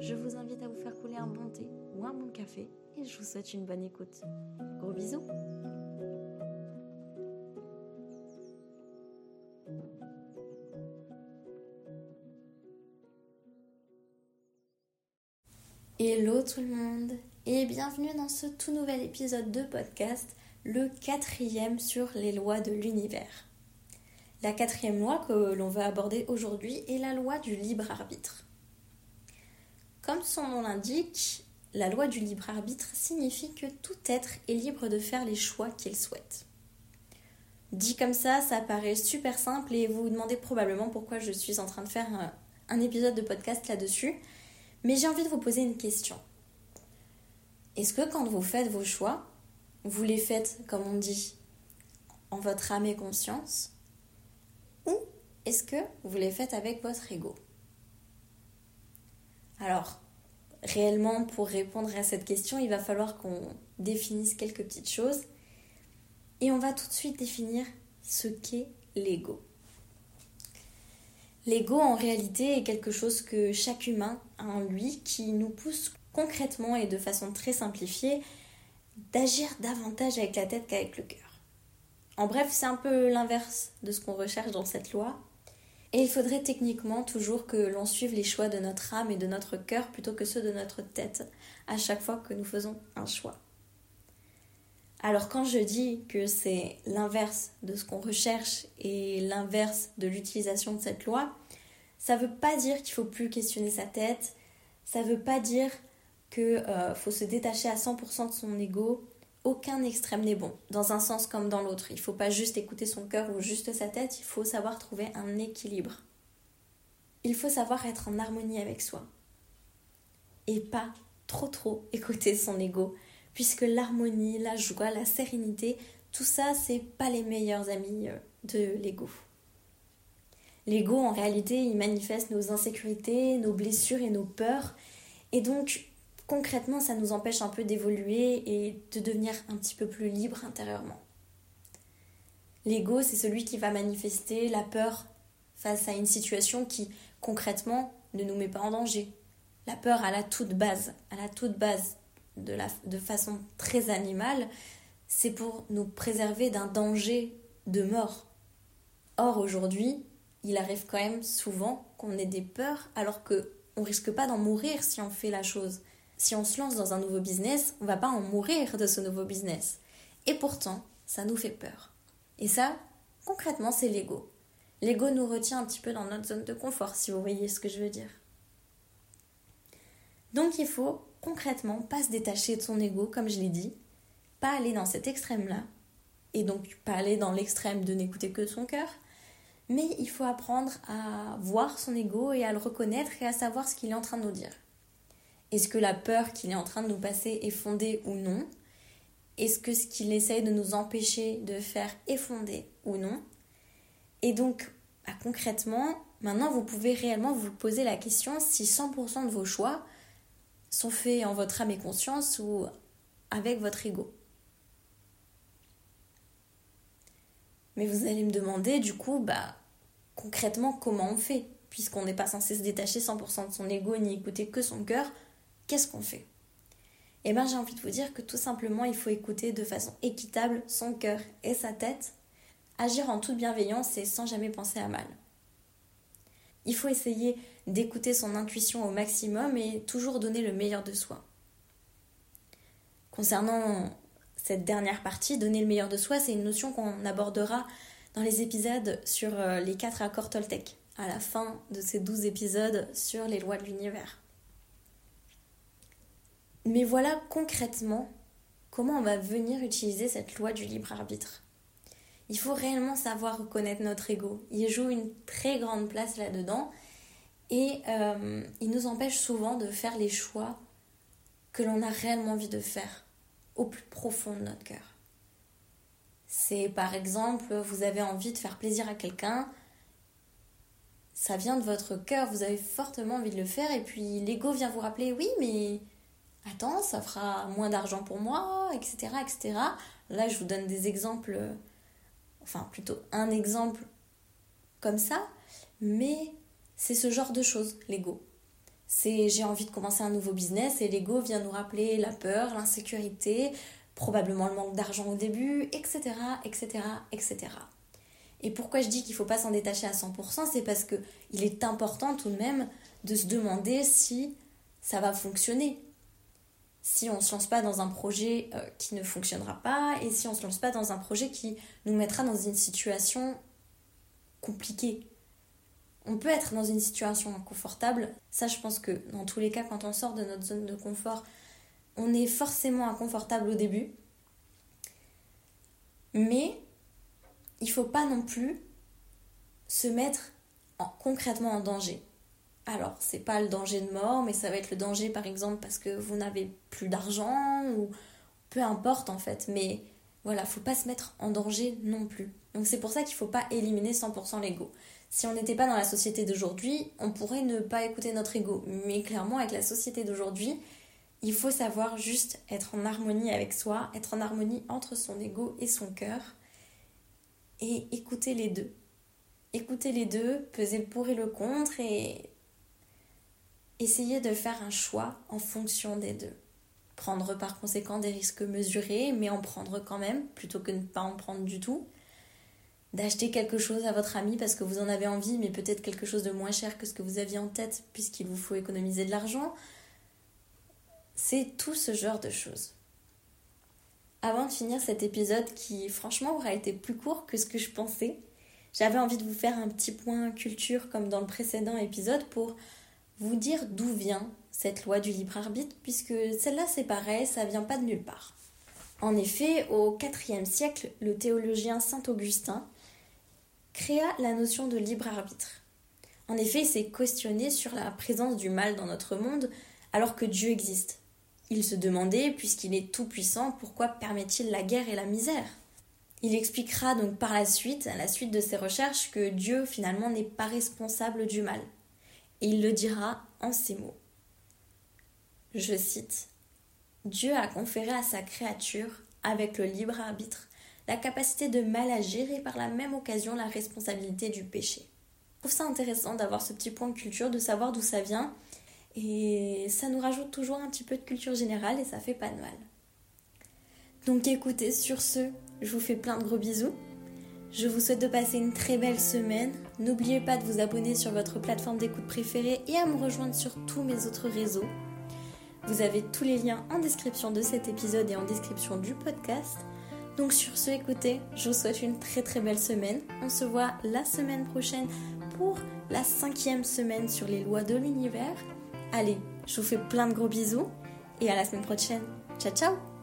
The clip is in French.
je vous invite à vous faire couler un bon thé ou un bon café et je vous souhaite une bonne écoute. Gros bisous Hello tout le monde et bienvenue dans ce tout nouvel épisode de podcast, le quatrième sur les lois de l'univers. La quatrième loi que l'on va aborder aujourd'hui est la loi du libre arbitre. Comme son nom l'indique, la loi du libre arbitre signifie que tout être est libre de faire les choix qu'il souhaite. Dit comme ça, ça paraît super simple et vous vous demandez probablement pourquoi je suis en train de faire un, épisode de podcast là-dessus. Mais j'ai envie de vous poser une question. Est-ce que quand vous faites vos choix, vous les faites, comme on dit, en votre âme et conscience Ou est-ce que vous les faites avec votre ego? Alors, réellement, pour répondre à cette question, il va falloir qu'on définisse quelques petites choses. Et on va tout de suite définir ce qu'est l'ego. L'ego, en réalité, est quelque chose que chaque humain a en lui qui nous pousse concrètement et de façon très simplifiée d'agir davantage avec la tête qu'avec le cœur. En bref, c'est un peu l'inverse de ce qu'on recherche dans cette loi. Et il faudrait techniquement toujours que l'on suive les choix de notre âme et de notre cœur plutôt que ceux de notre tête à chaque fois que nous faisons un choix. Alors quand je dis que c'est l'inverse de ce qu'on recherche et l'inverse de l'utilisation de cette loi, ça ne veut pas dire qu'il faut plus questionner sa tête, ça ne veut pas dire qu'il euh, faut se détacher à 100% de son ego. Aucun extrême n'est bon, dans un sens comme dans l'autre. Il ne faut pas juste écouter son cœur ou juste sa tête, il faut savoir trouver un équilibre. Il faut savoir être en harmonie avec soi. Et pas trop trop écouter son ego puisque l'harmonie, la joie, la sérénité, tout ça, c'est pas les meilleurs amis euh, de l'ego. L'ego, en réalité, il manifeste nos insécurités, nos blessures et nos peurs. Et donc, concrètement, ça nous empêche un peu d'évoluer et de devenir un petit peu plus libre intérieurement. L'ego, c'est celui qui va manifester la peur face à une situation qui, concrètement, ne nous met pas en danger. La peur à la toute base, à la toute base de, de façon très animale, c'est pour nous préserver d'un danger de mort. Or, aujourd'hui, il arrive quand même souvent qu'on ait des peurs alors que on risque pas d'en mourir si on fait la chose. Si on se lance dans un nouveau business, on va pas en mourir de ce nouveau business. Et pourtant, ça nous fait peur. Et ça, concrètement, c'est l'ego. L'ego nous retient un petit peu dans notre zone de confort, si vous voyez ce que je veux dire. Donc il faut concrètement pas se détacher de son ego, comme je l'ai dit, pas aller dans cet extrême-là, et donc pas aller dans l'extrême de n'écouter que son cœur, mais il faut apprendre à voir son ego et à le reconnaître et à savoir ce qu'il est en train de nous dire. Est-ce que la peur qu'il est en train de nous passer est fondée ou non? Est-ce que ce qu'il essaye de nous empêcher de faire est fondé ou non? Et donc, bah, concrètement, maintenant vous pouvez réellement vous poser la question si 100% de vos choix sont faits en votre âme et conscience ou avec votre ego. Mais vous allez me demander du coup, bah concrètement comment on fait Puisqu'on n'est pas censé se détacher 100% de son ego ni écouter que son cœur, qu'est-ce qu'on fait? Eh bien j'ai envie de vous dire que tout simplement il faut écouter de façon équitable son cœur et sa tête, agir en toute bienveillance et sans jamais penser à mal. Il faut essayer d'écouter son intuition au maximum et toujours donner le meilleur de soi. Concernant cette dernière partie, donner le meilleur de soi, c'est une notion qu'on abordera dans les épisodes sur euh, les quatre accords Toltec, à la fin de ces douze épisodes sur les lois de l'univers. Mais voilà concrètement comment on va venir utiliser cette loi du libre arbitre. Il faut réellement savoir reconnaître notre ego. Il joue une très grande place là-dedans. Et euh, il nous empêche souvent de faire les choix que l'on a réellement envie de faire au plus profond de notre cœur. C'est par exemple, vous avez envie de faire plaisir à quelqu'un, ça vient de votre cœur, vous avez fortement envie de le faire, et puis l'ego vient vous rappeler oui, mais attends, ça fera moins d'argent pour moi, etc., etc. Là, je vous donne des exemples, enfin plutôt un exemple comme ça, mais c'est ce genre de choses, l'ego. C'est j'ai envie de commencer un nouveau business et l'ego vient nous rappeler la peur, l'insécurité, probablement le manque d'argent au début, etc., etc., etc. Et pourquoi je dis qu'il ne faut pas s'en détacher à 100%, c'est parce qu'il est important tout de même de se demander si ça va fonctionner. Si on ne se lance pas dans un projet euh, qui ne fonctionnera pas et si on ne se lance pas dans un projet qui nous mettra dans une situation compliquée. On peut être dans une situation inconfortable. Ça, je pense que dans tous les cas, quand on sort de notre zone de confort, on est forcément inconfortable au début. Mais il faut pas non plus se mettre concrètement en danger. Alors, c'est pas le danger de mort, mais ça va être le danger par exemple parce que vous n'avez plus d'argent ou peu importe en fait. Mais voilà, faut pas se mettre en danger non plus. Donc c'est pour ça qu'il faut pas éliminer 100% l'ego. Si on n'était pas dans la société d'aujourd'hui, on pourrait ne pas écouter notre ego. Mais clairement, avec la société d'aujourd'hui, il faut savoir juste être en harmonie avec soi, être en harmonie entre son ego et son cœur et écouter les deux. Écouter les deux, peser le pour et le contre et essayer de faire un choix en fonction des deux. Prendre par conséquent des risques mesurés, mais en prendre quand même, plutôt que ne pas en prendre du tout. D'acheter quelque chose à votre ami parce que vous en avez envie, mais peut-être quelque chose de moins cher que ce que vous aviez en tête, puisqu'il vous faut économiser de l'argent. C'est tout ce genre de choses. Avant de finir cet épisode qui franchement aura été plus court que ce que je pensais, j'avais envie de vous faire un petit point culture comme dans le précédent épisode pour vous dire d'où vient cette loi du libre arbitre puisque celle-là c'est pareil, ça vient pas de nulle part. En effet, au IVe siècle, le théologien Saint Augustin créa la notion de libre arbitre. En effet, il s'est questionné sur la présence du mal dans notre monde alors que Dieu existe. Il se demandait, puisqu'il est tout-puissant, pourquoi permet-il la guerre et la misère? Il expliquera donc par la suite, à la suite de ses recherches, que Dieu finalement n'est pas responsable du mal. Et il le dira en ces mots. Je cite Dieu a conféré à sa créature, avec le libre arbitre, la capacité de mal agir et par la même occasion la responsabilité du péché. Je trouve ça intéressant d'avoir ce petit point de culture, de savoir d'où ça vient et ça nous rajoute toujours un petit peu de culture générale et ça fait pas de mal. Donc écoutez, sur ce, je vous fais plein de gros bisous. Je vous souhaite de passer une très belle semaine. N'oubliez pas de vous abonner sur votre plateforme d'écoute préférée et à me rejoindre sur tous mes autres réseaux. Vous avez tous les liens en description de cet épisode et en description du podcast. Donc sur ce, écoutez, je vous souhaite une très très belle semaine. On se voit la semaine prochaine pour la cinquième semaine sur les lois de l'univers. Allez, je vous fais plein de gros bisous et à la semaine prochaine. Ciao ciao